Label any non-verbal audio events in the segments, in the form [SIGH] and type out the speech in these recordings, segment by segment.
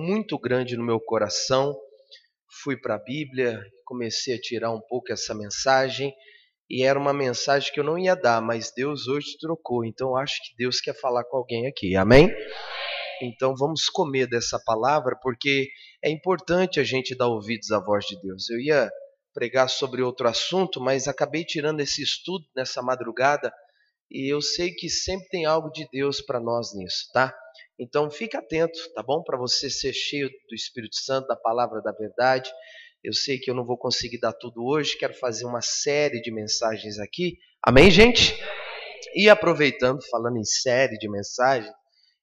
muito grande no meu coração. Fui para a Bíblia, comecei a tirar um pouco essa mensagem e era uma mensagem que eu não ia dar, mas Deus hoje trocou. Então acho que Deus quer falar com alguém aqui. Amém? Então vamos comer dessa palavra porque é importante a gente dar ouvidos à voz de Deus. Eu ia pregar sobre outro assunto, mas acabei tirando esse estudo nessa madrugada e eu sei que sempre tem algo de Deus para nós nisso, tá? Então fique atento, tá bom? Para você ser cheio do Espírito Santo, da palavra da verdade. Eu sei que eu não vou conseguir dar tudo hoje, quero fazer uma série de mensagens aqui. Amém, gente? E aproveitando, falando em série de mensagens,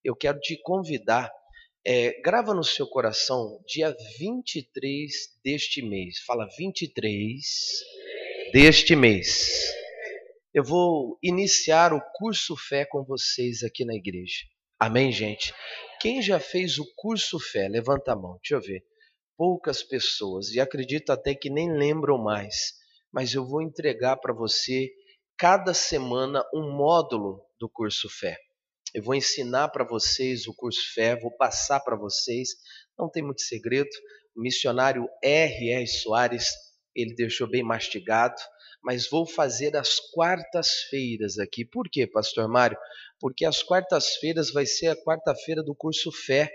eu quero te convidar, é, grava no seu coração, dia 23 deste mês. Fala 23 deste mês. Eu vou iniciar o curso fé com vocês aqui na igreja. Amém, gente? Quem já fez o curso fé? Levanta a mão, deixa eu ver. Poucas pessoas, e acredito até que nem lembram mais, mas eu vou entregar para você cada semana um módulo do curso fé. Eu vou ensinar para vocês o curso fé, vou passar para vocês, não tem muito segredo. O missionário R.R. Soares, ele deixou bem mastigado mas vou fazer às quartas-feiras aqui. Por quê, Pastor Mário? Porque às quartas-feiras vai ser a quarta-feira do curso Fé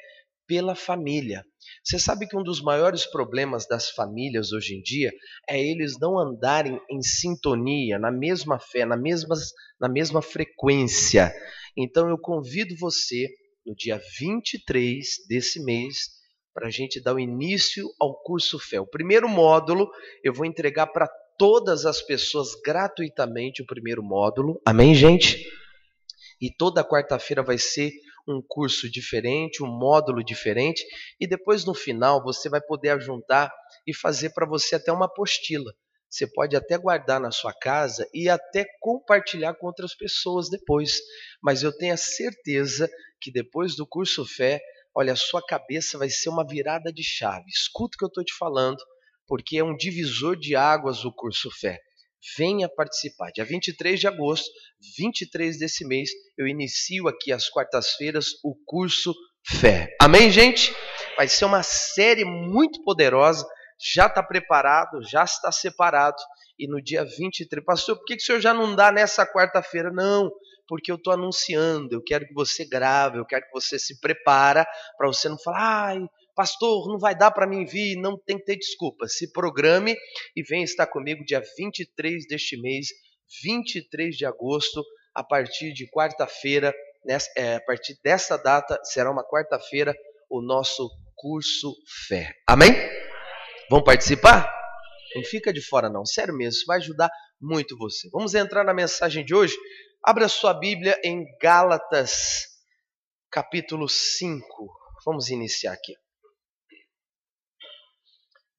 pela família. Você sabe que um dos maiores problemas das famílias hoje em dia é eles não andarem em sintonia, na mesma fé, na mesma, na mesma frequência. Então eu convido você no dia 23 desse mês para a gente dar o início ao curso Fé. O primeiro módulo eu vou entregar para todas as pessoas gratuitamente o primeiro módulo. Amém, gente? E toda quarta-feira vai ser um curso diferente, um módulo diferente, e depois no final você vai poder juntar e fazer para você até uma apostila. Você pode até guardar na sua casa e até compartilhar com outras pessoas depois. Mas eu tenho a certeza que depois do curso Fé, olha, a sua cabeça vai ser uma virada de chave. Escuta o que eu estou te falando porque é um divisor de águas o curso Fé. Venha participar. Dia 23 de agosto, 23 desse mês, eu inicio aqui às quartas-feiras o curso Fé. Amém, gente? Vai ser uma série muito poderosa. Já está preparado, já está separado. E no dia 23, pastor, por que, que o senhor já não dá nessa quarta-feira? Não, porque eu estou anunciando. Eu quero que você grave, eu quero que você se prepara para você não falar, ai, pastor, não vai dar para mim vir, não tem que ter desculpa. Se programe e venha estar comigo dia 23 deste mês, 23 de agosto, a partir de quarta-feira, é, a partir dessa data, será uma quarta-feira, o nosso curso Fé. Amém? Vão participar? Não fica de fora não, sério mesmo, isso vai ajudar muito você. Vamos entrar na mensagem de hoje. Abra sua Bíblia em Gálatas, capítulo 5. Vamos iniciar aqui.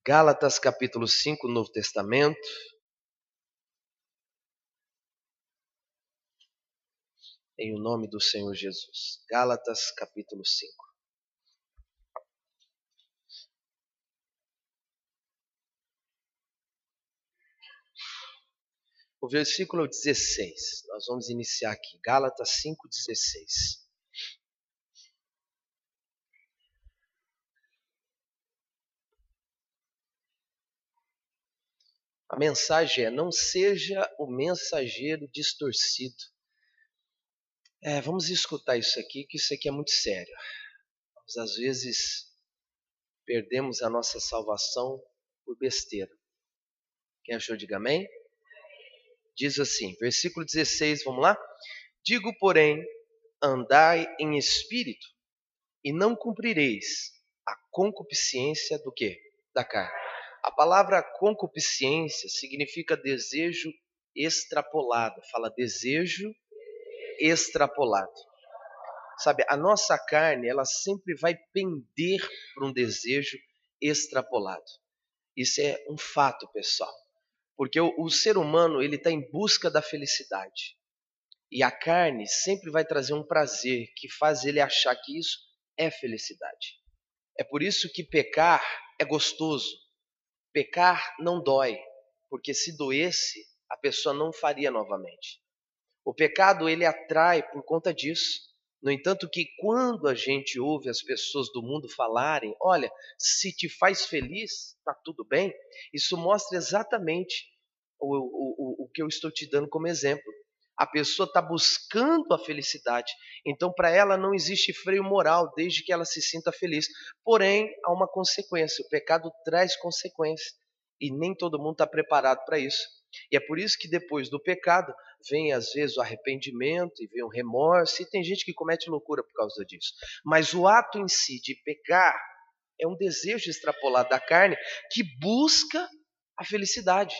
Gálatas capítulo 5, Novo Testamento. Em o nome do Senhor Jesus. Gálatas capítulo 5. O versículo 16. Nós vamos iniciar aqui. Gálatas 5, 16. A mensagem é: não seja o mensageiro distorcido. É, vamos escutar isso aqui, que isso aqui é muito sério. Nós, às vezes, perdemos a nossa salvação por besteira. Quem achou, diga amém. Diz assim, versículo 16, vamos lá? Digo, porém, andai em espírito, e não cumprireis a concupiscência do que? Da carne. A palavra concupiscência significa desejo extrapolado. Fala desejo extrapolado. Sabe, a nossa carne, ela sempre vai pender para um desejo extrapolado. Isso é um fato, pessoal. Porque o, o ser humano, ele está em busca da felicidade. E a carne sempre vai trazer um prazer que faz ele achar que isso é felicidade. É por isso que pecar é gostoso. Pecar não dói, porque se doesse, a pessoa não faria novamente. O pecado ele atrai por conta disso. No entanto, que quando a gente ouve as pessoas do mundo falarem, olha, se te faz feliz, está tudo bem, isso mostra exatamente o, o, o, o que eu estou te dando como exemplo. A pessoa está buscando a felicidade, então para ela não existe freio moral desde que ela se sinta feliz. Porém, há uma consequência: o pecado traz consequências e nem todo mundo está preparado para isso. E é por isso que depois do pecado vem às vezes o arrependimento e vem o remorso, e tem gente que comete loucura por causa disso. Mas o ato em si de pecar é um desejo extrapolado da carne que busca a felicidade.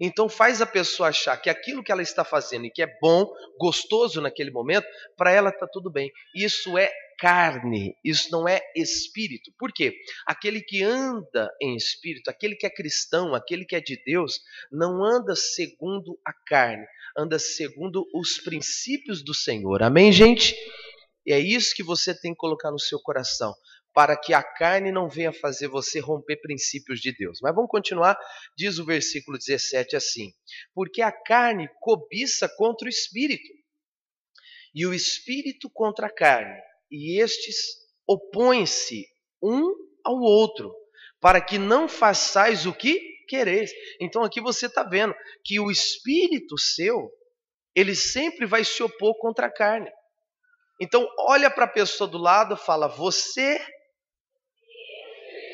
Então faz a pessoa achar que aquilo que ela está fazendo e que é bom, gostoso naquele momento, para ela está tudo bem. Isso é carne, isso não é espírito. Por quê? Aquele que anda em espírito, aquele que é cristão, aquele que é de Deus, não anda segundo a carne, anda segundo os princípios do Senhor. Amém, gente? E é isso que você tem que colocar no seu coração, para que a carne não venha fazer você romper princípios de Deus. Mas vamos continuar, diz o versículo 17 assim: Porque a carne cobiça contra o espírito, e o espírito contra a carne e estes opõem-se um ao outro, para que não façais o que quereis. Então aqui você está vendo que o espírito seu, ele sempre vai se opor contra a carne. Então olha para a pessoa do lado, fala: "Você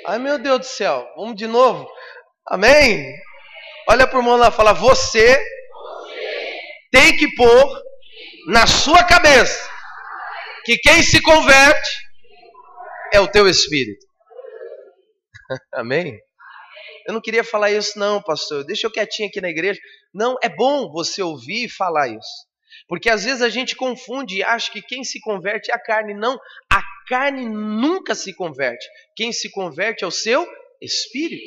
Ai meu Deus do céu, vamos de novo. Amém? Olha para o irmão lá, fala: "Você tem que pôr na sua cabeça que quem se converte é o teu espírito. [LAUGHS] Amém? Eu não queria falar isso, não, pastor. Deixa eu quietinho aqui na igreja. Não, é bom você ouvir e falar isso. Porque às vezes a gente confunde e acha que quem se converte é a carne. Não, a carne nunca se converte. Quem se converte é o seu espírito.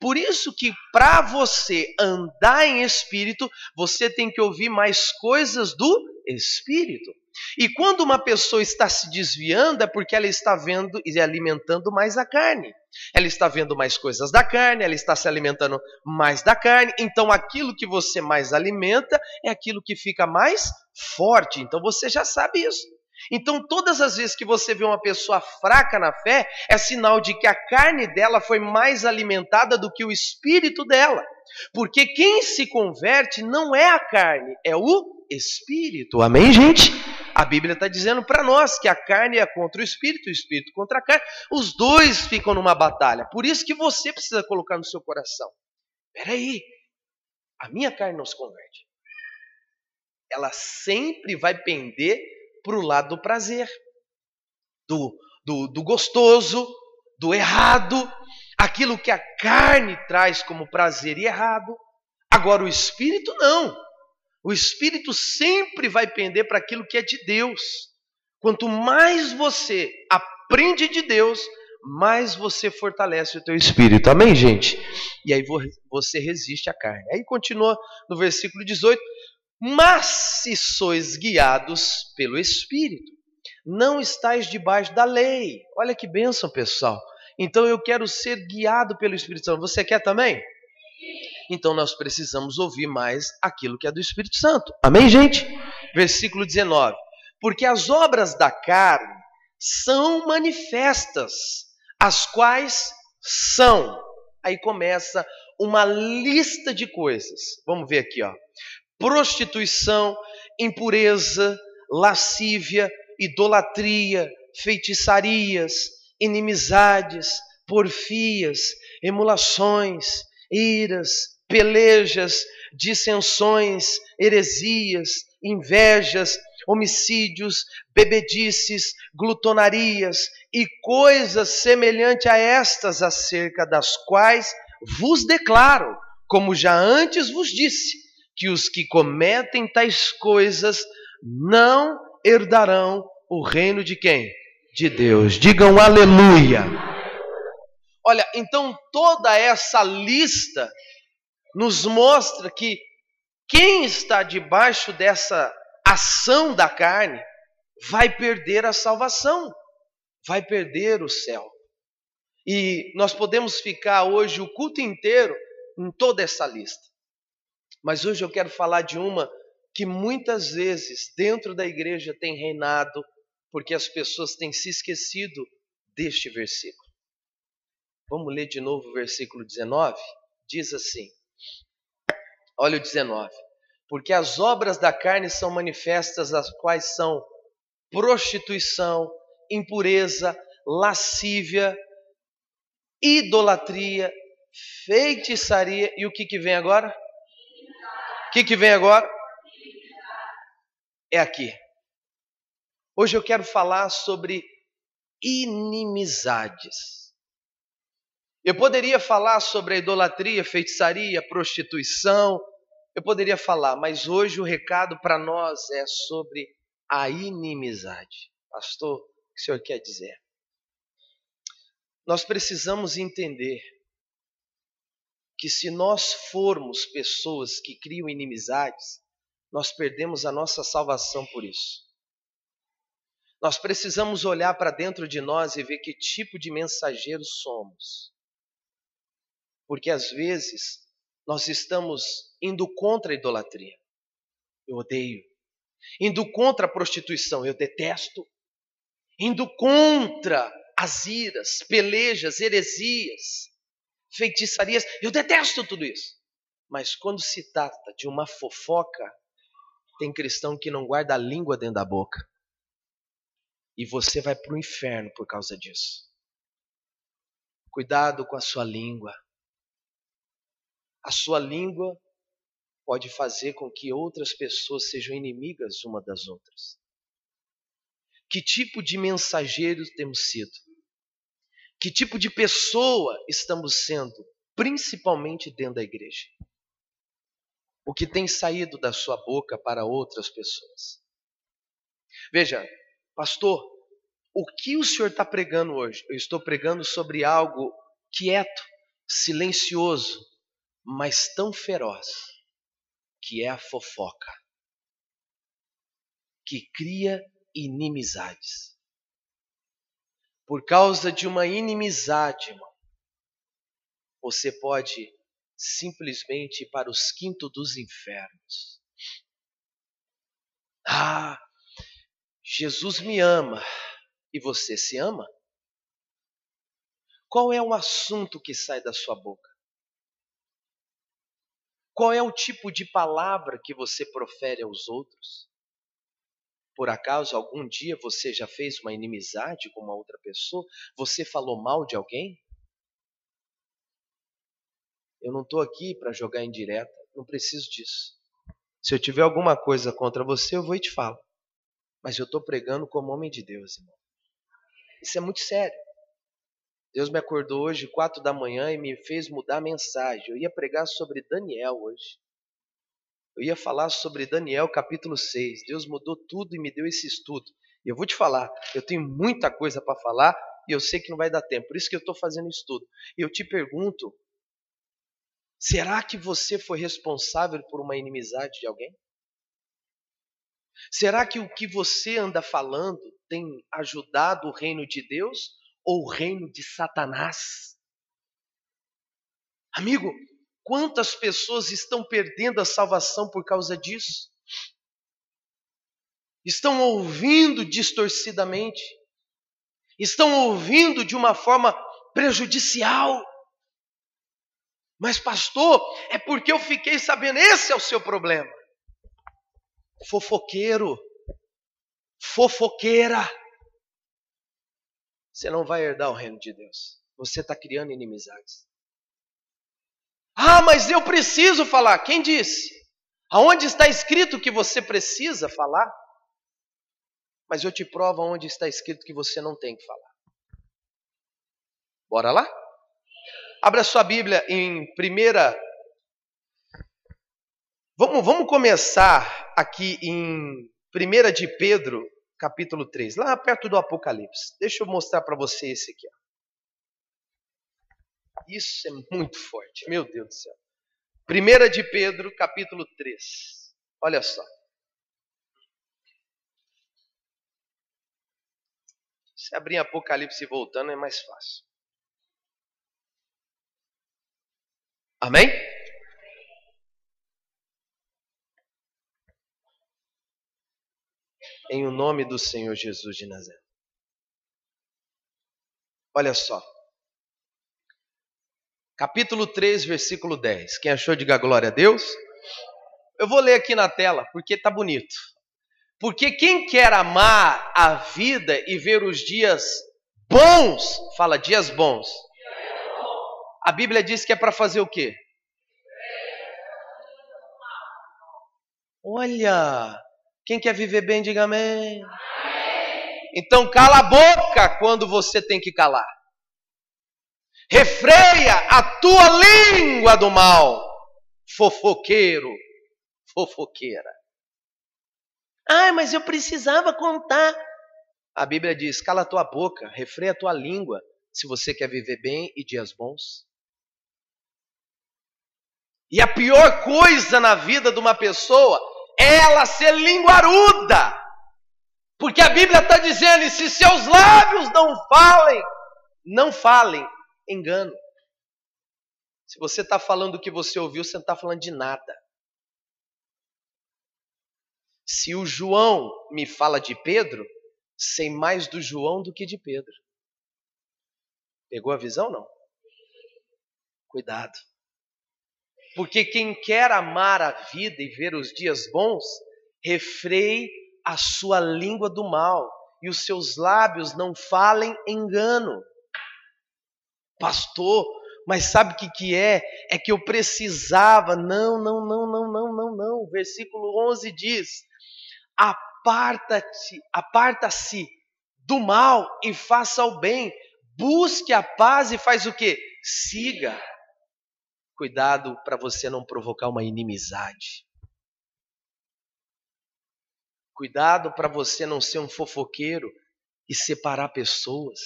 Por isso que para você andar em espírito, você tem que ouvir mais coisas do espírito. E quando uma pessoa está se desviando, é porque ela está vendo e alimentando mais a carne. Ela está vendo mais coisas da carne, ela está se alimentando mais da carne. Então, aquilo que você mais alimenta é aquilo que fica mais forte. Então, você já sabe isso. Então, todas as vezes que você vê uma pessoa fraca na fé, é sinal de que a carne dela foi mais alimentada do que o espírito dela. Porque quem se converte não é a carne, é o espírito. Amém, gente? A Bíblia está dizendo para nós que a carne é contra o espírito, o espírito contra a carne. Os dois ficam numa batalha. Por isso que você precisa colocar no seu coração: peraí, a minha carne não se converte. Ela sempre vai pender para o lado do prazer, do, do, do gostoso, do errado, aquilo que a carne traz como prazer e errado. Agora, o espírito não. O espírito sempre vai pender para aquilo que é de Deus. Quanto mais você aprende de Deus, mais você fortalece o teu espírito. Amém, gente? E aí você resiste à carne. Aí continua no versículo 18: Mas se sois guiados pelo Espírito, não estáis debaixo da lei. Olha que bênção, pessoal. Então eu quero ser guiado pelo Espírito Santo. Você quer também? Então nós precisamos ouvir mais aquilo que é do Espírito Santo. Amém, gente? Versículo 19. Porque as obras da carne são manifestas, as quais são. Aí começa uma lista de coisas. Vamos ver aqui, ó. Prostituição, impureza, lascívia, idolatria, feitiçarias, inimizades, porfias, emulações, iras, pelejas, dissensões, heresias, invejas, homicídios, bebedices, glutonarias e coisas semelhantes a estas, acerca das quais vos declaro, como já antes vos disse, que os que cometem tais coisas não herdarão o reino de quem? De Deus. Digam aleluia. Olha, então toda essa lista nos mostra que quem está debaixo dessa ação da carne vai perder a salvação, vai perder o céu. E nós podemos ficar hoje o culto inteiro em toda essa lista. Mas hoje eu quero falar de uma que muitas vezes dentro da igreja tem reinado porque as pessoas têm se esquecido deste versículo. Vamos ler de novo o versículo 19? Diz assim: Olha o 19. Porque as obras da carne são manifestas, as quais são prostituição, impureza, lascívia, idolatria, feitiçaria e o que, que vem agora? O que, que vem agora? É aqui. Hoje eu quero falar sobre inimizades. Eu poderia falar sobre a idolatria, feitiçaria, prostituição, eu poderia falar, mas hoje o recado para nós é sobre a inimizade. Pastor, o que o senhor quer dizer? Nós precisamos entender que se nós formos pessoas que criam inimizades, nós perdemos a nossa salvação por isso. Nós precisamos olhar para dentro de nós e ver que tipo de mensageiros somos. Porque às vezes nós estamos indo contra a idolatria. Eu odeio. Indo contra a prostituição, eu detesto. Indo contra as iras, pelejas, heresias, feitiçarias, eu detesto tudo isso. Mas quando se trata de uma fofoca, tem cristão que não guarda a língua dentro da boca. E você vai para o inferno por causa disso. Cuidado com a sua língua. A sua língua pode fazer com que outras pessoas sejam inimigas uma das outras. Que tipo de mensageiros temos sido? Que tipo de pessoa estamos sendo, principalmente dentro da igreja? O que tem saído da sua boca para outras pessoas? Veja, pastor, o que o senhor está pregando hoje? Eu estou pregando sobre algo quieto, silencioso, mas tão feroz, que é a fofoca, que cria inimizades. Por causa de uma inimizade, irmão, você pode simplesmente ir para os quintos dos infernos. Ah, Jesus me ama. E você se ama? Qual é o assunto que sai da sua boca? Qual é o tipo de palavra que você profere aos outros? Por acaso algum dia você já fez uma inimizade com uma outra pessoa? Você falou mal de alguém? Eu não estou aqui para jogar em direta, não preciso disso. Se eu tiver alguma coisa contra você, eu vou e te falo. Mas eu estou pregando como homem de Deus, irmão. Isso é muito sério. Deus me acordou hoje, quatro da manhã, e me fez mudar a mensagem. Eu ia pregar sobre Daniel hoje. Eu ia falar sobre Daniel capítulo 6. Deus mudou tudo e me deu esse estudo. E eu vou te falar, eu tenho muita coisa para falar e eu sei que não vai dar tempo. Por isso que eu estou fazendo estudo. E eu te pergunto: será que você foi responsável por uma inimizade de alguém? Será que o que você anda falando tem ajudado o reino de Deus ou o reino de Satanás? Amigo, quantas pessoas estão perdendo a salvação por causa disso? Estão ouvindo distorcidamente, estão ouvindo de uma forma prejudicial. Mas, pastor, é porque eu fiquei sabendo, esse é o seu problema. Fofoqueiro, fofoqueira. Você não vai herdar o reino de Deus. Você está criando inimizades. Ah, mas eu preciso falar. Quem disse? Aonde está escrito que você precisa falar? Mas eu te provo onde está escrito que você não tem que falar. Bora lá? Abra sua Bíblia em primeira. Vamos, vamos começar aqui em 1 de Pedro, capítulo 3, lá perto do Apocalipse. Deixa eu mostrar para você esse aqui. Ó. Isso é muito forte, meu Deus do céu. 1 de Pedro, capítulo 3. Olha só. Se abrir Apocalipse e voltando é mais fácil. Amém? Em o nome do Senhor Jesus de Nazaré. Olha só. Capítulo 3, versículo 10. Quem achou, diga glória a Deus. Eu vou ler aqui na tela, porque tá bonito. Porque quem quer amar a vida e ver os dias bons, fala dias bons. A Bíblia diz que é para fazer o quê? Olha, quem quer viver bem, diga amém. Então cala a boca quando você tem que calar. Refreia a tua língua do mal, fofoqueiro, fofoqueira. Ah, mas eu precisava contar. A Bíblia diz: cala a tua boca, refreia a tua língua, se você quer viver bem e dias bons. E a pior coisa na vida de uma pessoa ela ser linguaruda. Porque a Bíblia está dizendo: e se seus lábios não falem, não falem, engano. Se você está falando o que você ouviu, você não está falando de nada. Se o João me fala de Pedro, sei mais do João do que de Pedro. Pegou a visão não? Cuidado. Porque quem quer amar a vida e ver os dias bons, refreie a sua língua do mal e os seus lábios não falem engano. Pastor, mas sabe o que, que é? É que eu precisava. Não, não, não, não, não, não, não. Versículo 11 diz: Aparta-te, aparta-se do mal e faça o bem. Busque a paz e faz o que? Siga. Cuidado para você não provocar uma inimizade. Cuidado para você não ser um fofoqueiro e separar pessoas.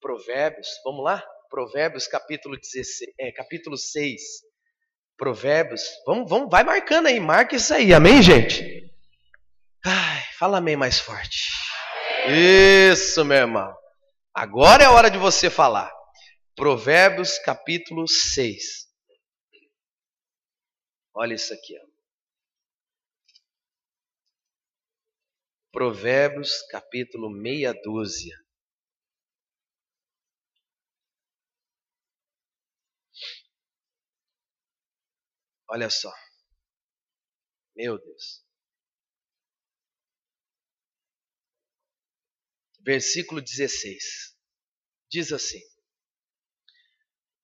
Provérbios, vamos lá? Provérbios capítulo 16, é, capítulo 6. Provérbios, vamos, vamos, vai marcando aí, marca isso aí, amém, gente? Ai, fala amém mais forte. Isso, meu irmão. Agora é a hora de você falar. Provérbios capítulo 6. Olha isso aqui. Ó. Provérbios capítulo meia dúzia. Olha só. Meu Deus. Versículo 16. Diz assim: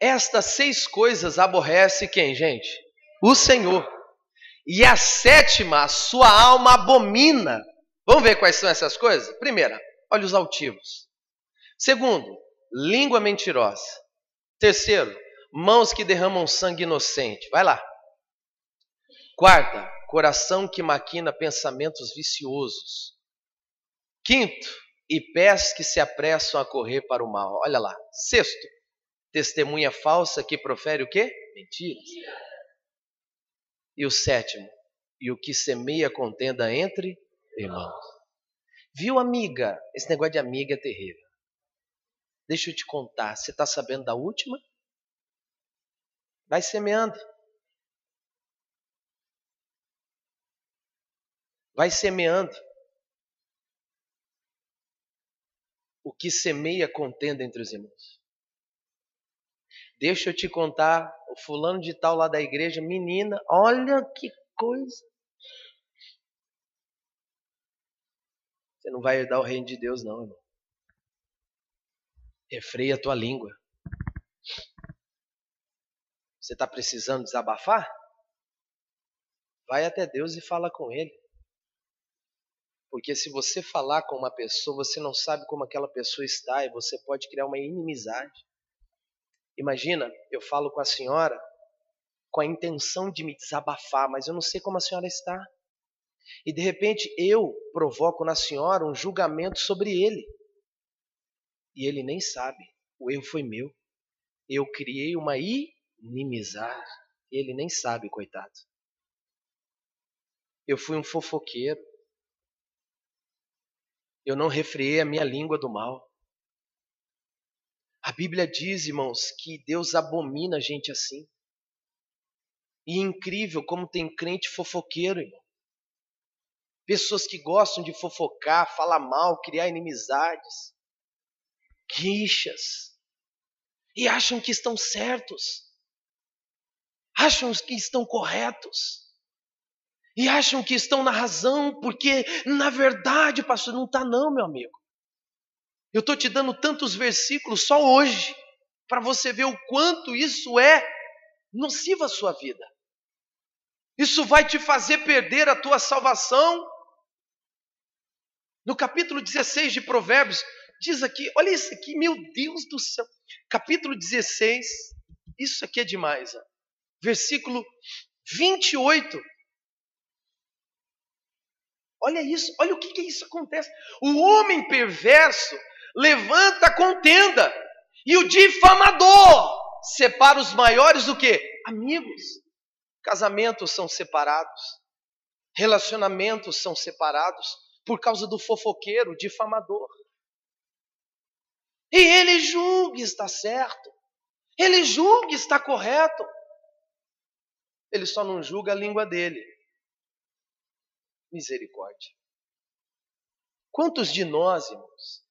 estas seis coisas aborrece quem, gente? O Senhor. E a sétima, a sua alma abomina. Vamos ver quais são essas coisas? Primeira, olhos altivos. Segundo, língua mentirosa. Terceiro, mãos que derramam sangue inocente. Vai lá. Quarta, coração que maquina pensamentos viciosos. Quinto, e pés que se apressam a correr para o mal. Olha lá. Sexto, testemunha falsa que profere o quê? Mentiras. E o sétimo, e o que semeia contenda entre irmãos. Viu, amiga? Esse negócio de amiga é terrível. Deixa eu te contar. Você está sabendo da última? Vai semeando. Vai semeando. O que semeia contenda entre os irmãos. Deixa eu te contar, o fulano de tal lá da igreja, menina, olha que coisa. Você não vai herdar o reino de Deus, não, irmão. Refreia a tua língua. Você está precisando desabafar? Vai até Deus e fala com Ele. Porque se você falar com uma pessoa, você não sabe como aquela pessoa está e você pode criar uma inimizade. Imagina, eu falo com a senhora com a intenção de me desabafar, mas eu não sei como a senhora está. E de repente eu provoco na senhora um julgamento sobre ele. E ele nem sabe. O erro foi meu. Eu criei uma inimizade. Ele nem sabe, coitado. Eu fui um fofoqueiro. Eu não refreiei a minha língua do mal. A Bíblia diz, irmãos, que Deus abomina gente assim. E é incrível como tem crente fofoqueiro, irmão. Pessoas que gostam de fofocar, falar mal, criar inimizades, rixas, e acham que estão certos, acham que estão corretos, e acham que estão na razão, porque na verdade, pastor, não está, não, meu amigo. Eu estou te dando tantos versículos só hoje, para você ver o quanto isso é nocivo à sua vida. Isso vai te fazer perder a tua salvação. No capítulo 16 de Provérbios, diz aqui, olha isso aqui, meu Deus do céu. Capítulo 16, isso aqui é demais. Ó. Versículo 28. Olha isso, olha o que, que isso acontece. O homem perverso levanta contenda, e o difamador separa os maiores do que? Amigos. Casamentos são separados, relacionamentos são separados por causa do fofoqueiro, difamador. E ele julga está certo, ele julga está correto, ele só não julga a língua dele. Misericórdia. Quantos de nós, irmãos,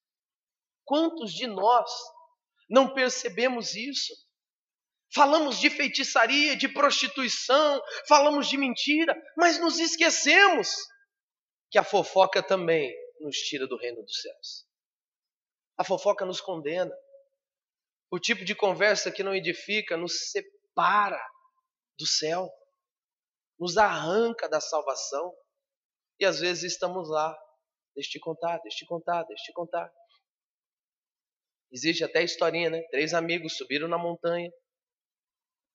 quantos de nós não percebemos isso? Falamos de feitiçaria, de prostituição, falamos de mentira, mas nos esquecemos que a fofoca também nos tira do reino dos céus. A fofoca nos condena. O tipo de conversa que não edifica nos separa do céu, nos arranca da salvação. E às vezes estamos lá, deixa te contar, deixa te contar, deixa te contar. Existe até a historinha, né? Três amigos subiram na montanha,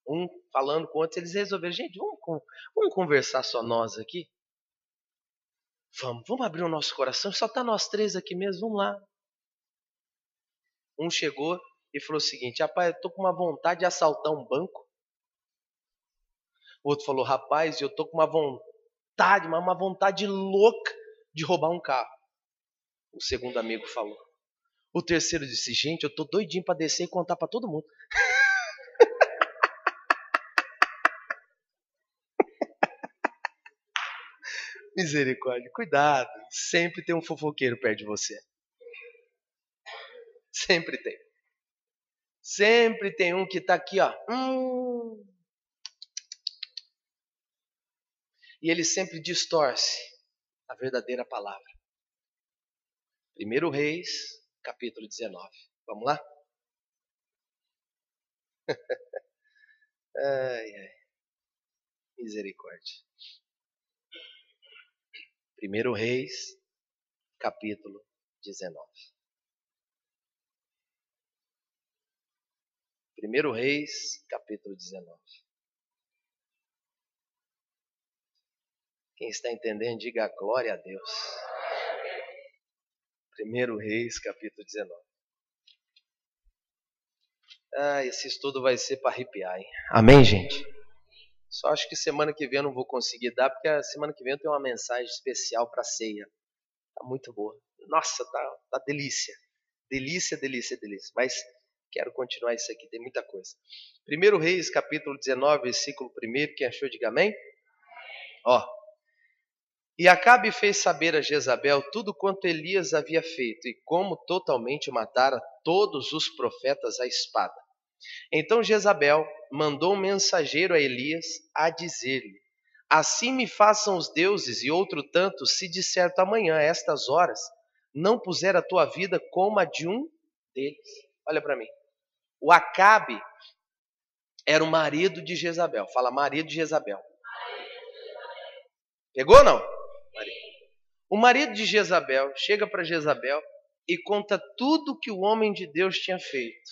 um falando com outro, eles resolveram, gente, vamos, vamos conversar só nós aqui? Vamos, vamos abrir o nosso coração, só tá nós três aqui mesmo, vamos lá. Um chegou e falou o seguinte: rapaz, eu tô com uma vontade de assaltar um banco. O outro falou: rapaz, eu tô com uma vontade, uma vontade louca de roubar um carro. O segundo amigo falou. O terceiro disse: gente, eu tô doidinho para descer e contar para todo mundo. [LAUGHS] Misericórdia, cuidado. Sempre tem um fofoqueiro perto de você. Sempre tem. Sempre tem um que está aqui, ó. Hum. E ele sempre distorce a verdadeira palavra. Primeiro Reis, capítulo 19. Vamos lá? [LAUGHS] ai, ai. Misericórdia. Primeiro Reis, capítulo 19. Primeiro Reis, capítulo 19. Quem está entendendo, diga glória a Deus. Primeiro Reis, capítulo 19. Ah, esse estudo vai ser para arrepiar, hein? Amém, gente? Só acho que semana que vem eu não vou conseguir dar, porque a semana que vem eu tenho uma mensagem especial para ceia. Tá muito boa. Nossa, tá, tá delícia. Delícia, delícia, delícia. Mas quero continuar isso aqui, tem muita coisa. Primeiro Reis, capítulo 19, versículo 1, quem achou, diga amém. Ó. E Acabe fez saber a Jezabel tudo quanto Elias havia feito e como totalmente matara todos os profetas à espada. Então Jezabel mandou um mensageiro a Elias a dizer-lhe: Assim me façam os deuses e outro tanto, se de certo amanhã, a estas horas, não puser a tua vida como a de um deles. Olha para mim. O Acabe era o marido de Jezabel. Fala, marido de Jezabel. Pegou ou não? O marido de Jezabel chega para Jezabel e conta tudo que o homem de Deus tinha feito.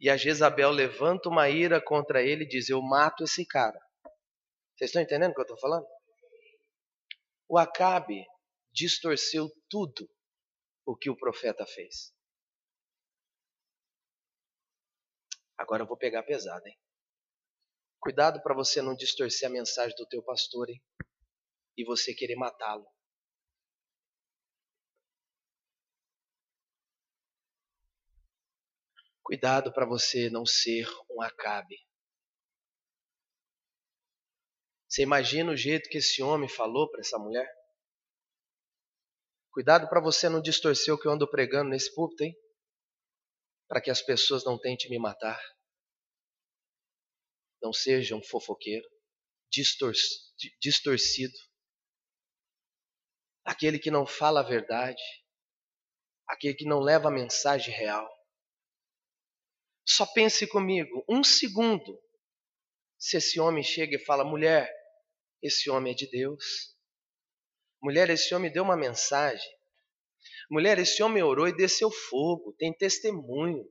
E a Jezabel levanta uma ira contra ele e diz: Eu mato esse cara. Vocês estão entendendo o que eu estou falando? O Acabe distorceu tudo o que o profeta fez. Agora eu vou pegar pesado, hein? Cuidado para você não distorcer a mensagem do teu pastor, hein? E você querer matá-lo. Cuidado para você não ser um Acabe. Você imagina o jeito que esse homem falou para essa mulher? Cuidado para você não distorcer o que eu ando pregando nesse púlpito, hein? Para que as pessoas não tentem me matar. Não seja um fofoqueiro, distorcido. Aquele que não fala a verdade. Aquele que não leva a mensagem real. Só pense comigo, um segundo, se esse homem chega e fala: mulher, esse homem é de Deus. Mulher, esse homem deu uma mensagem. Mulher, esse homem orou e desceu fogo, tem testemunho.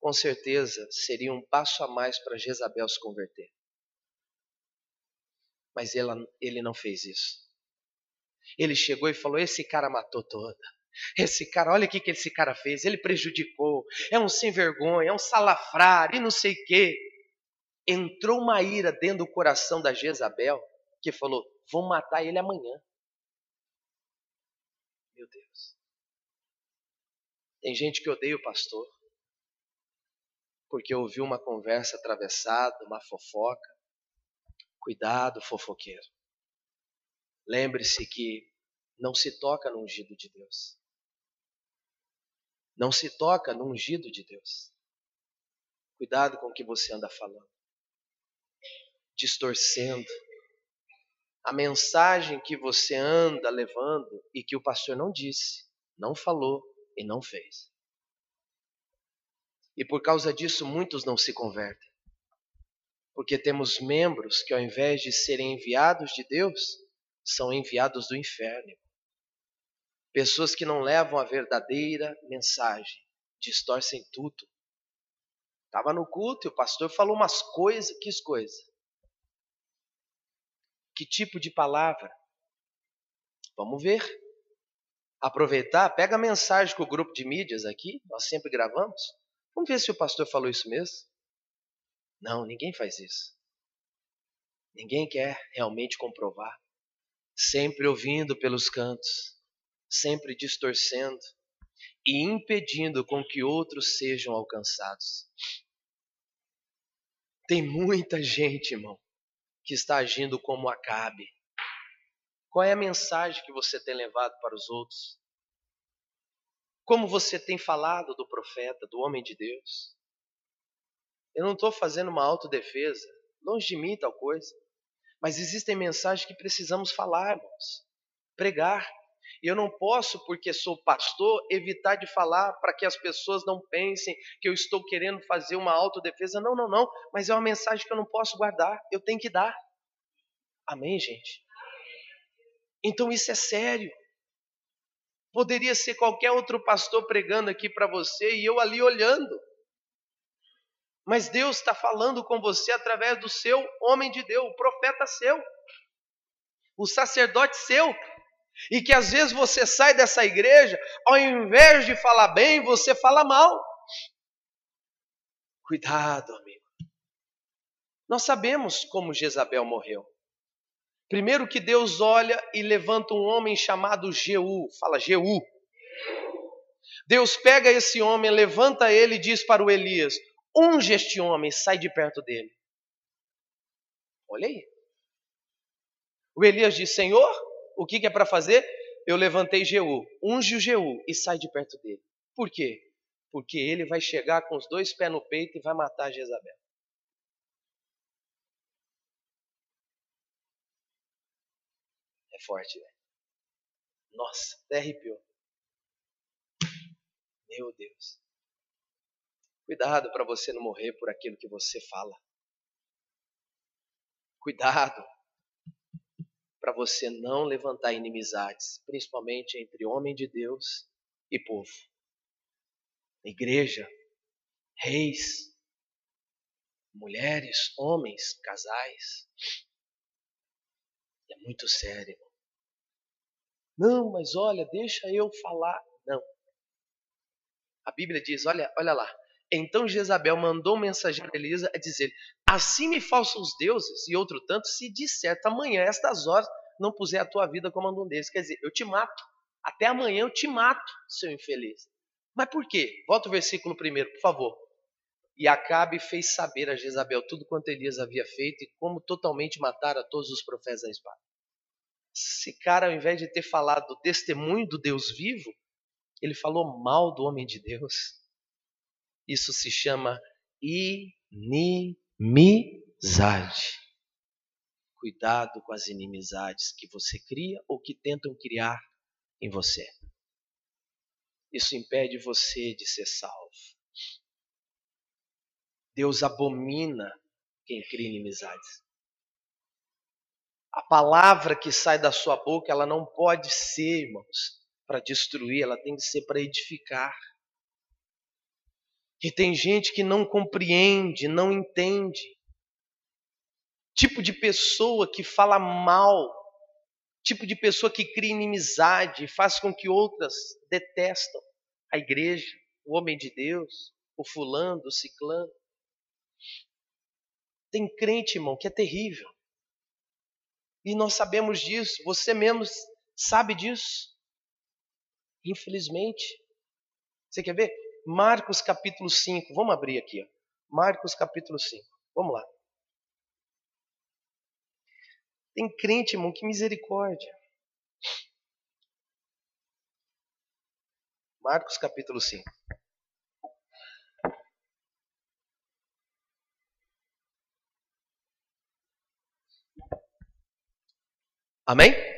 Com certeza seria um passo a mais para Jezabel se converter. Mas ela, ele não fez isso. Ele chegou e falou: Esse cara matou toda. Esse cara, olha o que, que esse cara fez. Ele prejudicou. É um sem vergonha, é um salafrar e não sei o quê. Entrou uma ira dentro do coração da Jezabel que falou: Vão matar ele amanhã. Meu Deus. Tem gente que odeia o pastor porque ouviu uma conversa atravessada, uma fofoca. Cuidado, fofoqueiro. Lembre-se que não se toca no ungido de Deus. Não se toca no ungido de Deus. Cuidado com o que você anda falando, distorcendo a mensagem que você anda levando e que o pastor não disse, não falou e não fez. E por causa disso, muitos não se convertem. Porque temos membros que, ao invés de serem enviados de Deus, são enviados do inferno. Pessoas que não levam a verdadeira mensagem, distorcem tudo. Estava no culto e o pastor falou umas coisas, que coisas? Que tipo de palavra? Vamos ver. Aproveitar, pega a mensagem com o grupo de mídias aqui, nós sempre gravamos. Vamos ver se o pastor falou isso mesmo. Não, ninguém faz isso. Ninguém quer realmente comprovar. Sempre ouvindo pelos cantos sempre distorcendo e impedindo com que outros sejam alcançados. Tem muita gente, irmão, que está agindo como Acabe. Qual é a mensagem que você tem levado para os outros? Como você tem falado do profeta, do homem de Deus? Eu não estou fazendo uma autodefesa, longe de mim tal coisa. Mas existem mensagens que precisamos falar. Pregar. E eu não posso, porque sou pastor, evitar de falar para que as pessoas não pensem que eu estou querendo fazer uma autodefesa. Não, não, não. Mas é uma mensagem que eu não posso guardar. Eu tenho que dar. Amém, gente? Então isso é sério. Poderia ser qualquer outro pastor pregando aqui para você e eu ali olhando. Mas Deus está falando com você através do seu homem de Deus, o profeta seu, o sacerdote seu. E que às vezes você sai dessa igreja, ao invés de falar bem, você fala mal. Cuidado, amigo. Nós sabemos como Jezabel morreu. Primeiro que Deus olha e levanta um homem chamado Jeú, fala Jeú. Deus pega esse homem, levanta ele e diz para o Elias: unge este homem, sai de perto dele. Olha aí. O Elias diz: Senhor, o que, é para fazer? Eu levantei Jeú, unge o Jeú e sai de perto dele. Por quê? Porque ele vai chegar com os dois pés no peito e vai matar Jezabel. É forte, né? Nossa, até arrepiou. Meu Deus. Cuidado para você não morrer por aquilo que você fala. Cuidado para você não levantar inimizades, principalmente entre homem de Deus e povo. Igreja, reis, mulheres, homens, casais. É muito sério. Não, mas olha, deixa eu falar. Não. A Bíblia diz, olha, olha lá. Então Jezabel mandou um mensageiro a Elisa a dizer: Assim me falsos deuses e outro tanto, se certo amanhã, estas horas, não puser a tua vida como um deles. Quer dizer, eu te mato. Até amanhã eu te mato, seu infeliz. Mas por quê? Volta o versículo primeiro, por favor. E Acabe fez saber a Jezabel tudo quanto Elias havia feito e como totalmente matar a todos os profetas da espada. Esse cara, ao invés de ter falado do testemunho do Deus vivo, ele falou mal do homem de Deus. Isso se chama inimizade. Cuidado com as inimizades que você cria ou que tentam criar em você. Isso impede você de ser salvo. Deus abomina quem cria inimizades. A palavra que sai da sua boca, ela não pode ser, irmãos, para destruir, ela tem que ser para edificar. E tem gente que não compreende, não entende. Tipo de pessoa que fala mal, tipo de pessoa que cria inimizade, faz com que outras detestam a igreja, o homem de Deus, o fulano, o ciclano. Tem crente, irmão, que é terrível. E nós sabemos disso, você mesmo sabe disso. Infelizmente. Você quer ver? Marcos capítulo 5. Vamos abrir aqui. Ó. Marcos capítulo 5. Vamos lá. Tem crente, irmão, que misericórdia. Marcos capítulo 5. Amém?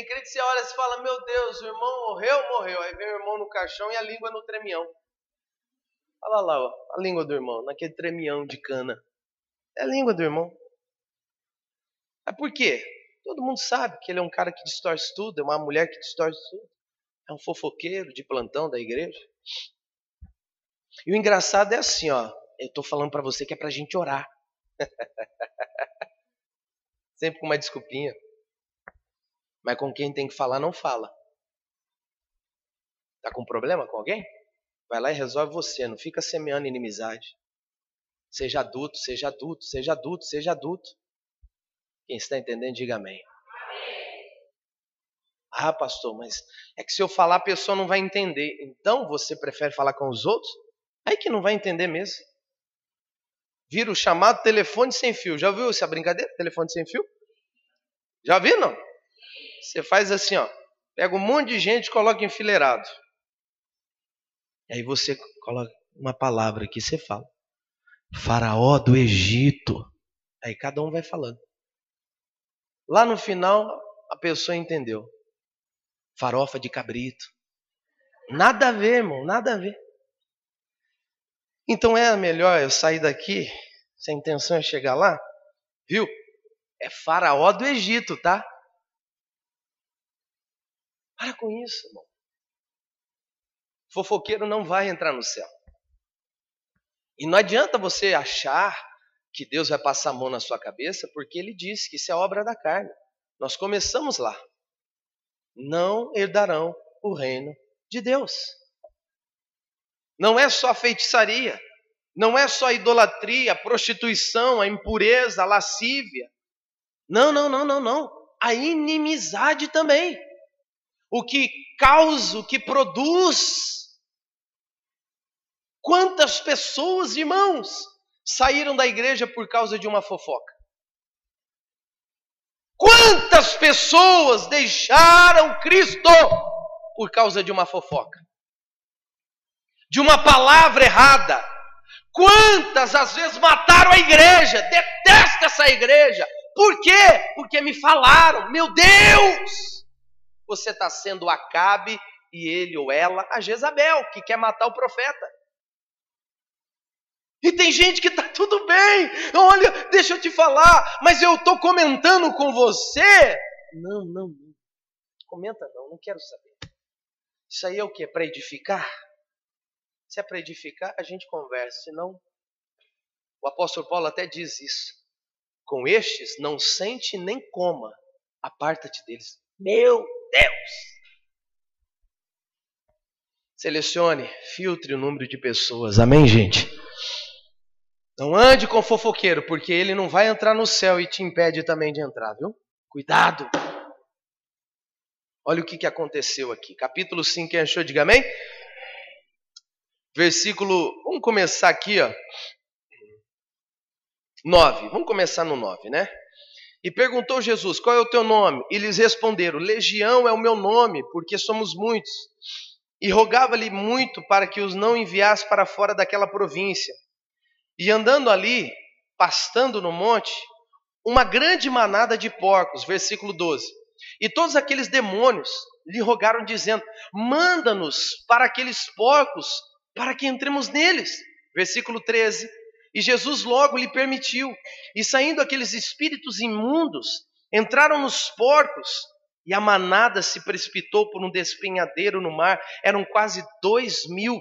Tem crente que você olha e fala, meu Deus, o irmão morreu, morreu. Aí vem o irmão no caixão e a língua no tremião. Olha lá, ó, a língua do irmão, naquele tremião de cana. É a língua do irmão. É por quê? Todo mundo sabe que ele é um cara que distorce tudo, é uma mulher que distorce tudo. É um fofoqueiro de plantão da igreja. E o engraçado é assim, ó. Eu estou falando para você que é para gente orar. [LAUGHS] Sempre com uma desculpinha. Mas com quem tem que falar, não fala. Tá com problema com alguém? Vai lá e resolve você, não fica semeando inimizade. Seja adulto, seja adulto, seja adulto, seja adulto. Quem está entendendo, diga amém. Ah, pastor, mas é que se eu falar a pessoa não vai entender. Então você prefere falar com os outros? Aí que não vai entender mesmo. Vira o chamado telefone sem fio. Já viu essa brincadeira? Telefone sem fio? Já viu não? Você faz assim, ó. Pega um monte de gente, coloca enfileirado. E aí você coloca uma palavra aqui, você fala. Faraó do Egito. Aí cada um vai falando. Lá no final, a pessoa entendeu. Farofa de cabrito. Nada a ver, irmão, nada a ver. Então é melhor eu sair daqui, se a intenção é chegar lá, viu? É faraó do Egito, tá? Para com isso, irmão. Fofoqueiro não vai entrar no céu. E não adianta você achar que Deus vai passar a mão na sua cabeça, porque ele disse que isso é obra da carne. Nós começamos lá. Não herdarão o reino de Deus. Não é só feitiçaria, não é só idolatria, prostituição, a impureza, a lascívia. Não, não, não, não, não. A inimizade também. O que causa, o que produz. Quantas pessoas, irmãos, saíram da igreja por causa de uma fofoca? Quantas pessoas deixaram Cristo por causa de uma fofoca? de uma palavra errada. Quantas às vezes mataram a igreja, detesta essa igreja. Por quê? Porque me falaram, meu Deus, você está sendo Acabe e ele ou ela a Jezabel, que quer matar o profeta. E tem gente que está tudo bem, olha, deixa eu te falar, mas eu estou comentando com você. Não, não, não. Comenta não, não quero saber. Isso aí é o que? Para edificar? Se é para edificar, a gente conversa. Senão, o apóstolo Paulo até diz isso. Com estes, não sente nem coma, aparta-te deles. Meu Deus! Selecione, filtre o número de pessoas. Amém, gente? Não ande com fofoqueiro, porque ele não vai entrar no céu e te impede também de entrar, viu? Cuidado! Olha o que, que aconteceu aqui. Capítulo 5, quem achou, diga amém? versículo. Vamos começar aqui, ó. 9. Vamos começar no 9, né? E perguntou Jesus: Qual é o teu nome? E lhes responderam: Legião é o meu nome, porque somos muitos. E rogava-lhe muito para que os não enviasse para fora daquela província. E andando ali, pastando no monte, uma grande manada de porcos, versículo 12. E todos aqueles demônios lhe rogaram, dizendo: Manda-nos para aqueles porcos, para que entremos neles. Versículo 13. E Jesus logo lhe permitiu. E saindo aqueles espíritos imundos, entraram nos porcos, e a manada se precipitou por um despenhadeiro no mar. Eram quase dois mil.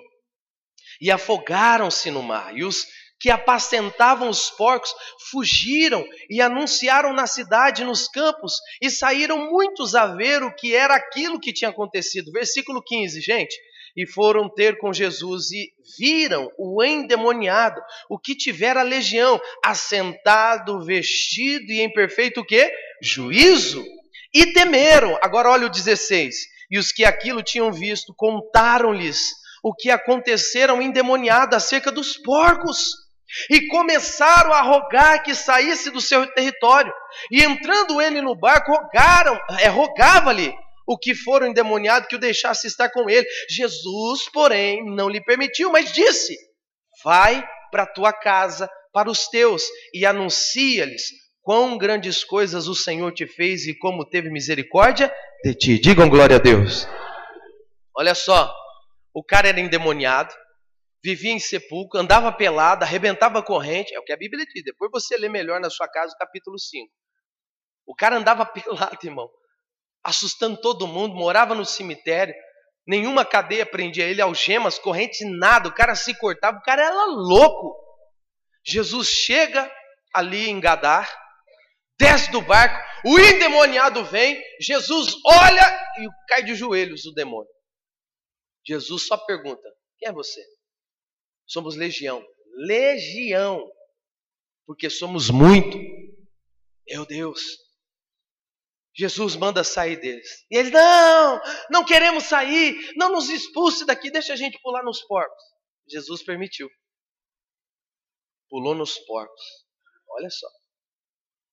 E afogaram-se no mar. E os que apacentavam os porcos fugiram e anunciaram na cidade, nos campos, e saíram muitos a ver o que era aquilo que tinha acontecido. Versículo 15, gente. E foram ter com Jesus e viram o endemoniado, o que tivera legião, assentado, vestido e em perfeito quê? Juízo. E temeram. Agora olha o 16. E os que aquilo tinham visto contaram-lhes o que aconteceram endemoniado acerca dos porcos e começaram a rogar que saísse do seu território. E entrando ele no barco, rogaram, é, rogava-lhe o que foram endemoniado que o deixasse estar com ele. Jesus, porém, não lhe permitiu, mas disse: Vai para a tua casa, para os teus, e anuncia-lhes quão grandes coisas o Senhor te fez e como teve misericórdia de ti. Digam glória a Deus. Olha só, o cara era endemoniado, vivia em sepulcro, andava pelado, arrebentava corrente, é o que a Bíblia diz. Depois você lê melhor na sua casa o capítulo 5. O cara andava [LAUGHS] pelado, irmão, assustando todo mundo, morava no cemitério, nenhuma cadeia prendia ele, algemas, correntes, nada, o cara se cortava, o cara era louco. Jesus chega ali em Gadar, desce do barco, o endemoniado vem, Jesus olha e cai de joelhos o demônio. Jesus só pergunta: quem é você? Somos legião. Legião. Porque somos muito. Meu Deus. Jesus manda sair deles. E eles, não, não queremos sair, não nos expulse daqui, deixa a gente pular nos porcos. Jesus permitiu. Pulou nos porcos. Olha só.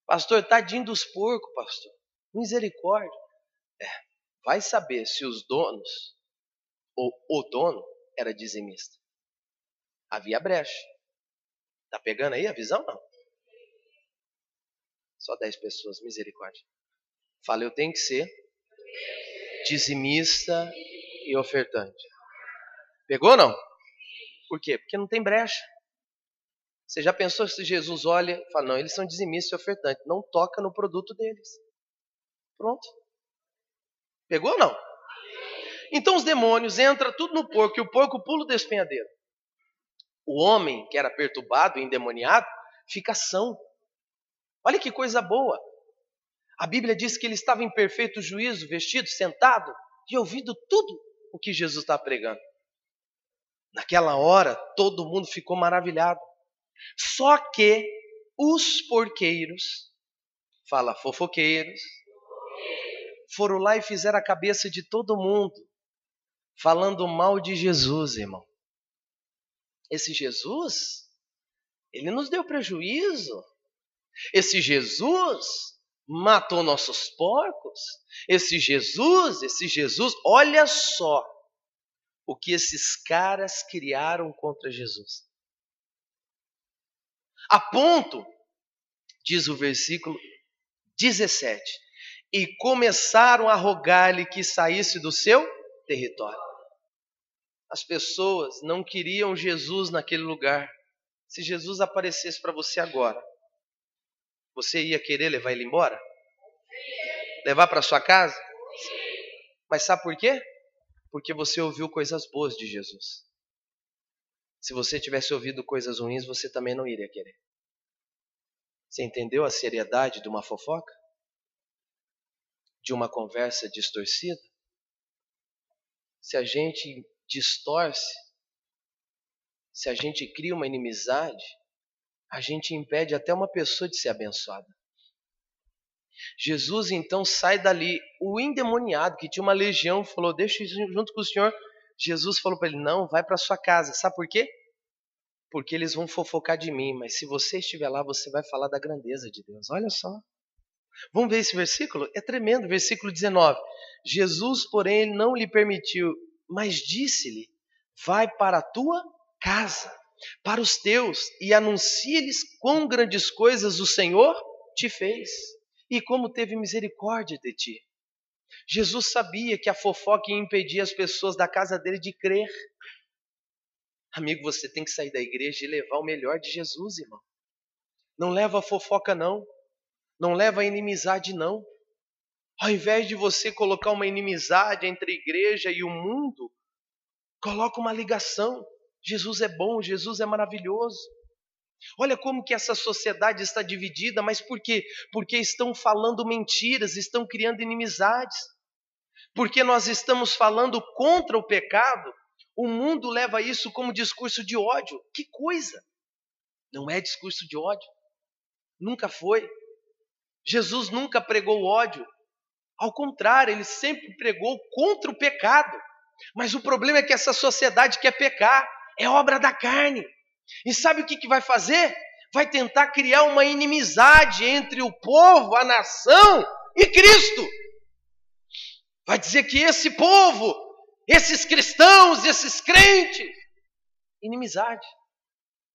Pastor, tadinho dos porcos, pastor. Misericórdia. É, vai saber se os donos, ou o dono, era dizimista havia brecha. Tá pegando aí a visão? Não. Só 10 pessoas, misericórdia. Fala, eu tenho que ser dizimista e ofertante. Pegou ou não? Por quê? Porque não tem brecha. Você já pensou se Jesus olha e fala, não, eles são dizimistas e ofertantes, não toca no produto deles. Pronto. Pegou ou não? Então os demônios entram tudo no porco e o porco pula o despenhadeiro o homem que era perturbado e endemoniado fica são. Olha que coisa boa. A Bíblia diz que ele estava em perfeito juízo, vestido, sentado e ouvindo tudo o que Jesus está pregando. Naquela hora, todo mundo ficou maravilhado. Só que os porqueiros, fala fofoqueiros, foram lá e fizeram a cabeça de todo mundo, falando mal de Jesus, irmão. Esse Jesus, ele nos deu prejuízo. Esse Jesus matou nossos porcos. Esse Jesus, esse Jesus, olha só o que esses caras criaram contra Jesus. A ponto, diz o versículo 17, e começaram a rogar-lhe que saísse do seu território. As pessoas não queriam Jesus naquele lugar. Se Jesus aparecesse para você agora, você ia querer levar ele embora? Levar para sua casa? Mas sabe por quê? Porque você ouviu coisas boas de Jesus. Se você tivesse ouvido coisas ruins, você também não iria querer. Você entendeu a seriedade de uma fofoca? De uma conversa distorcida? Se a gente distorce, se a gente cria uma inimizade, a gente impede até uma pessoa de ser abençoada. Jesus então sai dali, o endemoniado que tinha uma legião falou: Deixa junto com o Senhor, Jesus falou para ele: Não, vai para sua casa. Sabe por quê? Porque eles vão fofocar de mim, mas se você estiver lá, você vai falar da grandeza de Deus. Olha só. Vamos ver esse versículo? É tremendo, versículo 19. Jesus, porém, não lhe permitiu, mas disse-lhe: Vai para a tua casa, para os teus, e anuncia-lhes quão grandes coisas o Senhor te fez e como teve misericórdia de ti. Jesus sabia que a fofoca ia impedir as pessoas da casa dele de crer. Amigo, você tem que sair da igreja e levar o melhor de Jesus, irmão. Não leva a fofoca, não. Não leva a inimizade, não. Ao invés de você colocar uma inimizade entre a igreja e o mundo, coloca uma ligação. Jesus é bom, Jesus é maravilhoso. Olha como que essa sociedade está dividida, mas por quê? Porque estão falando mentiras, estão criando inimizades. Porque nós estamos falando contra o pecado, o mundo leva isso como discurso de ódio. Que coisa! Não é discurso de ódio. Nunca foi. Jesus nunca pregou ódio. Ao contrário, ele sempre pregou contra o pecado. Mas o problema é que essa sociedade quer pecar, é obra da carne. E sabe o que, que vai fazer? Vai tentar criar uma inimizade entre o povo, a nação e Cristo. Vai dizer que esse povo, esses cristãos, esses crentes, inimizade.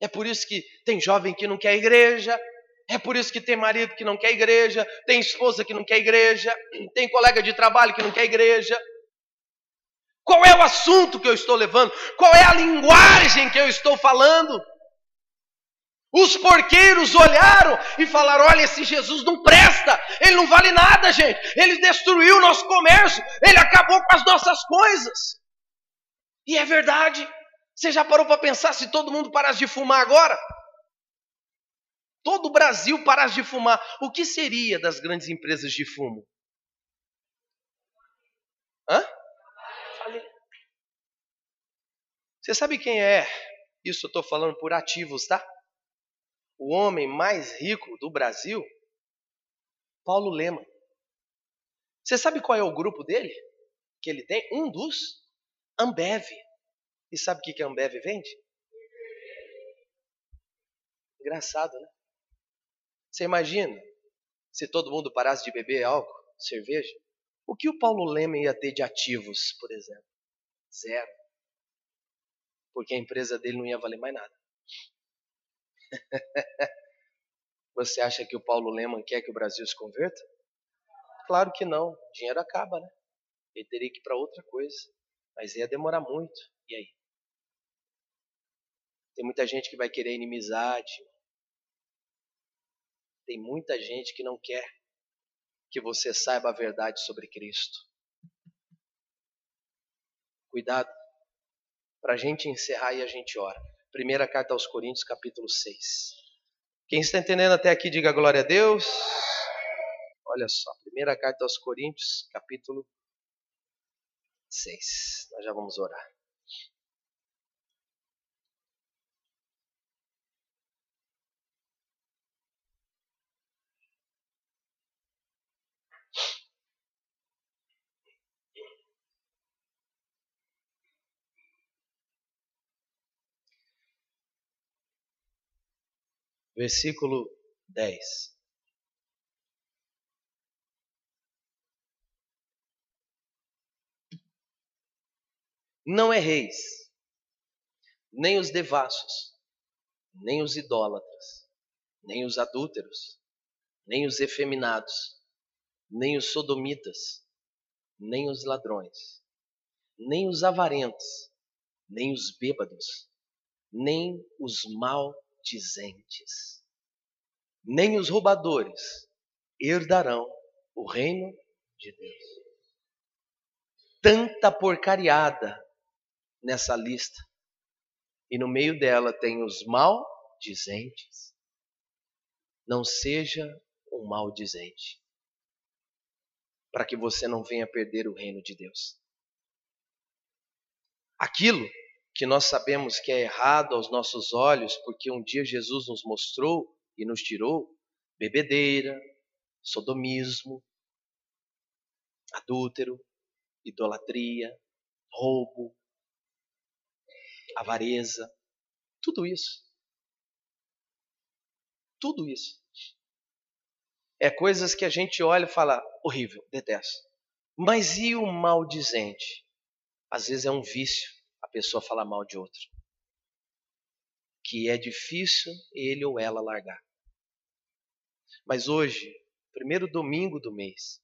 É por isso que tem jovem que não quer igreja, é por isso que tem marido que não quer igreja, tem esposa que não quer igreja, tem colega de trabalho que não quer igreja. Qual é o assunto que eu estou levando? Qual é a linguagem que eu estou falando? Os porqueiros olharam e falaram: Olha, esse Jesus não presta, ele não vale nada, gente. Ele destruiu o nosso comércio, ele acabou com as nossas coisas. E é verdade. Você já parou para pensar se todo mundo parasse de fumar agora? Todo o Brasil parasse de fumar, o que seria das grandes empresas de fumo? Hã? Você sabe quem é? Isso eu estou falando por ativos, tá? O homem mais rico do Brasil? Paulo Lema. Você sabe qual é o grupo dele? Que ele tem? Um dos? Ambev. E sabe o que, a Ambev vende? Engraçado, né? Você imagina se todo mundo parasse de beber álcool, cerveja? O que o Paulo Lema ia ter de ativos, por exemplo? Zero porque a empresa dele não ia valer mais nada. [LAUGHS] Você acha que o Paulo Leman quer que o Brasil se converta? Claro que não. O dinheiro acaba, né? Ele teria que ir para outra coisa. Mas ia demorar muito. E aí? Tem muita gente que vai querer inimizade. Tem muita gente que não quer que você saiba a verdade sobre Cristo. Cuidado para a gente encerrar e a gente ora. Primeira carta aos Coríntios, capítulo 6. Quem está entendendo até aqui, diga glória a Deus. Olha só, primeira carta aos Coríntios, capítulo 6. Nós já vamos orar. Versículo 10. Não erreis, nem os devassos, nem os idólatras, nem os adúlteros, nem os efeminados, nem os sodomitas, nem os ladrões, nem os avarentos, nem os bêbados, nem os mal dizentes. Nem os roubadores herdarão o reino de Deus. Tanta porcariada nessa lista. E no meio dela tem os maldizentes. Não seja um maldizente. Para que você não venha perder o reino de Deus. Aquilo que nós sabemos que é errado aos nossos olhos, porque um dia Jesus nos mostrou e nos tirou bebedeira, sodomismo, adúltero, idolatria, roubo, avareza, tudo isso. Tudo isso. É coisas que a gente olha e fala, horrível, detesto. Mas e o maldizente? Às vezes é um vício pessoa falar mal de outro. Que é difícil ele ou ela largar. Mas hoje, primeiro domingo do mês,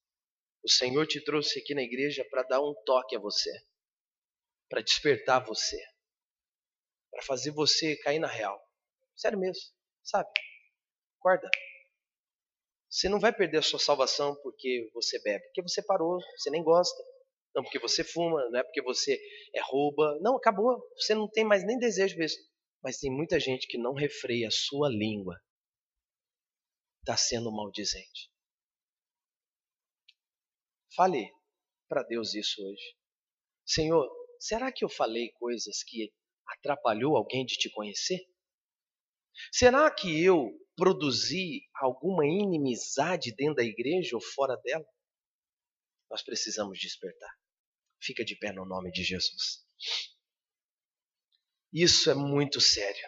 o Senhor te trouxe aqui na igreja para dar um toque a você, para despertar você, para fazer você cair na real. Sério mesmo, sabe? Acorda. Você não vai perder a sua salvação porque você bebe, porque você parou, você nem gosta. Não porque você fuma, não é porque você é rouba. Não, acabou. Você não tem mais nem desejo disso. Mas tem muita gente que não refreia a sua língua. Está sendo maldizente. Fale para Deus isso hoje. Senhor, será que eu falei coisas que atrapalhou alguém de te conhecer? Será que eu produzi alguma inimizade dentro da igreja ou fora dela? Nós precisamos despertar. Fica de pé no nome de Jesus. Isso é muito sério.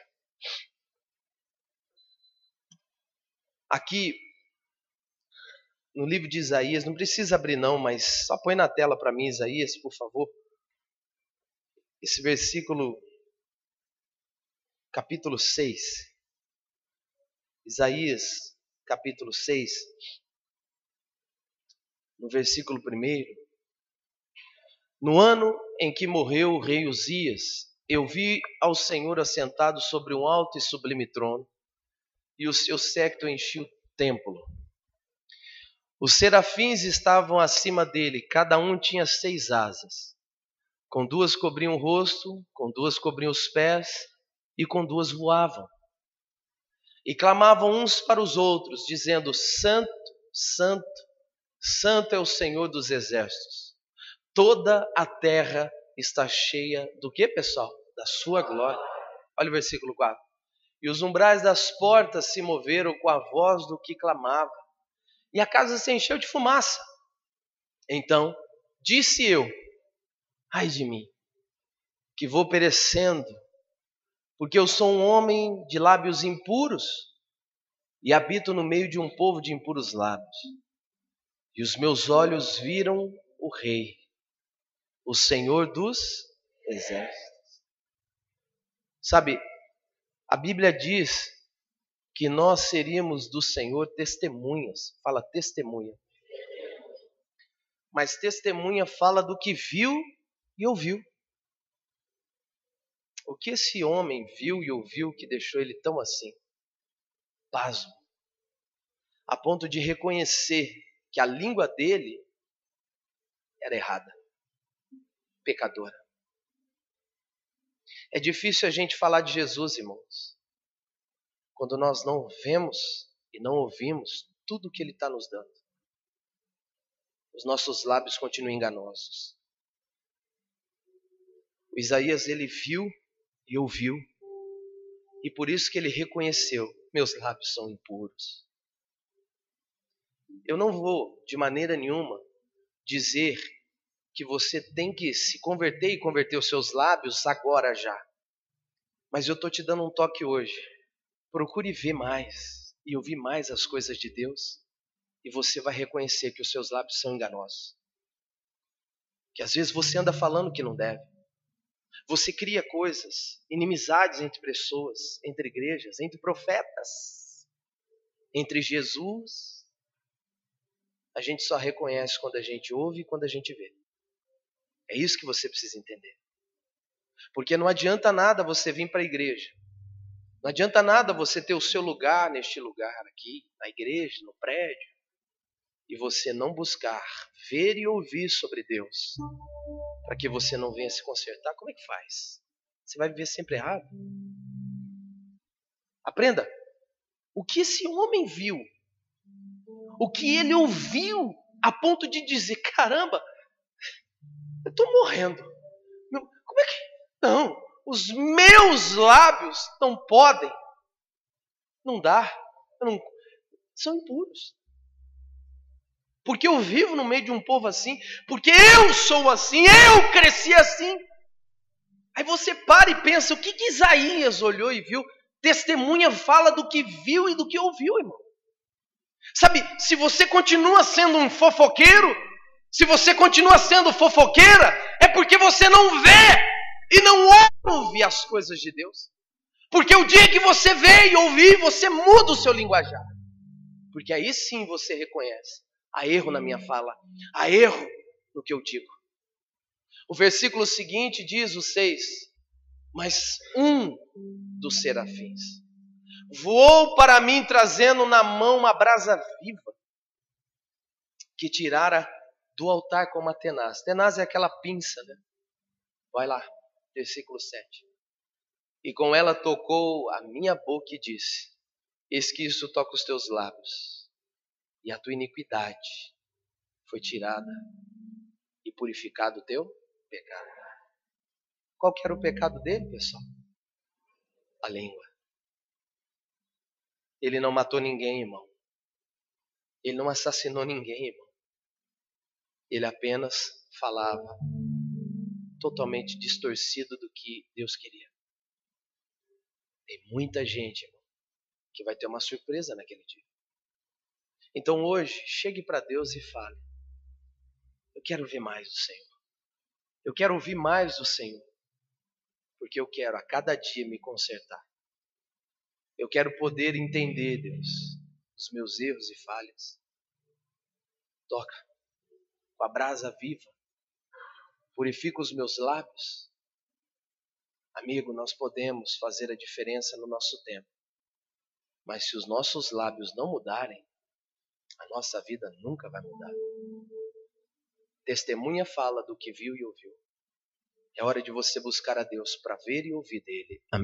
Aqui no livro de Isaías, não precisa abrir não, mas só põe na tela para mim Isaías, por favor. Esse versículo capítulo 6. Isaías, capítulo 6, no versículo 1. No ano em que morreu o rei Uzias, eu vi ao Senhor assentado sobre um alto e sublime trono, e o seu séquito enchia o templo. Os serafins estavam acima dele, cada um tinha seis asas. Com duas cobriam o rosto, com duas cobriam os pés, e com duas voavam e clamavam uns para os outros, dizendo: Santo, Santo, Santo é o Senhor dos exércitos. Toda a terra está cheia do que, pessoal? Da sua glória. Olha o versículo 4. E os umbrais das portas se moveram com a voz do que clamava, e a casa se encheu de fumaça. Então disse eu: Ai de mim, que vou perecendo porque eu sou um homem de lábios impuros e habito no meio de um povo de impuros lábios. E os meus olhos viram o Rei, o Senhor dos exércitos. Sabe, a Bíblia diz que nós seríamos do Senhor testemunhas. Fala testemunha. Mas testemunha fala do que viu e ouviu. O que esse homem viu e ouviu que deixou ele tão assim? Pasmo. A ponto de reconhecer que a língua dele era errada, pecadora. É difícil a gente falar de Jesus, irmãos, quando nós não vemos e não ouvimos tudo que Ele está nos dando. Os nossos lábios continuam enganosos. O Isaías ele viu e ouviu. E por isso que ele reconheceu: meus lábios são impuros. Eu não vou, de maneira nenhuma, dizer que você tem que se converter e converter os seus lábios agora já. Mas eu estou te dando um toque hoje. Procure ver mais e ouvir mais as coisas de Deus, e você vai reconhecer que os seus lábios são enganosos. Que às vezes você anda falando que não deve. Você cria coisas, inimizades entre pessoas, entre igrejas, entre profetas, entre Jesus. A gente só reconhece quando a gente ouve e quando a gente vê. É isso que você precisa entender. Porque não adianta nada você vir para a igreja. Não adianta nada você ter o seu lugar neste lugar aqui, na igreja, no prédio, e você não buscar ver e ouvir sobre Deus para que você não venha se consertar, como é que faz? Você vai viver sempre errado? Aprenda. O que esse homem viu, o que ele ouviu, a ponto de dizer: caramba, eu estou morrendo. Como é que. Não, os meus lábios não podem. Não dá. Não, são impuros porque eu vivo no meio de um povo assim, porque eu sou assim, eu cresci assim. Aí você para e pensa: o que, que Isaías olhou e viu? Testemunha fala do que viu e do que ouviu, irmão. Sabe, se você continua sendo um fofoqueiro, se você continua sendo fofoqueira, é porque você não vê e não ouve as coisas de Deus. Porque o dia que você vê e ouvir, você muda o seu linguajar. Porque aí sim você reconhece: há erro na minha fala, há erro no que eu digo. O versículo seguinte diz, o 6: Mas um dos serafins voou para mim, trazendo na mão uma brasa viva, que tirara do altar com uma tenaz. Tenaz é aquela pinça, né? Vai lá, versículo 7. E com ela tocou a minha boca e disse: Eis que isso toca os teus lábios, e a tua iniquidade foi tirada e purificado o teu pecado. Qual que era o pecado dele, pessoal? A língua. Ele não matou ninguém, irmão. Ele não assassinou ninguém, irmão. Ele apenas falava totalmente distorcido do que Deus queria. Tem muita gente, irmão, que vai ter uma surpresa naquele dia. Então hoje, chegue para Deus e fale: Eu quero ver mais do Senhor. Eu quero ouvir mais do Senhor. Porque eu quero a cada dia me consertar. Eu quero poder entender, Deus, os meus erros e falhas. Toca com a brasa viva. Purifica os meus lábios. Amigo, nós podemos fazer a diferença no nosso tempo. Mas se os nossos lábios não mudarem, a nossa vida nunca vai mudar. Testemunha fala do que viu e ouviu. É hora de você buscar a Deus para ver e ouvir dele. Amém.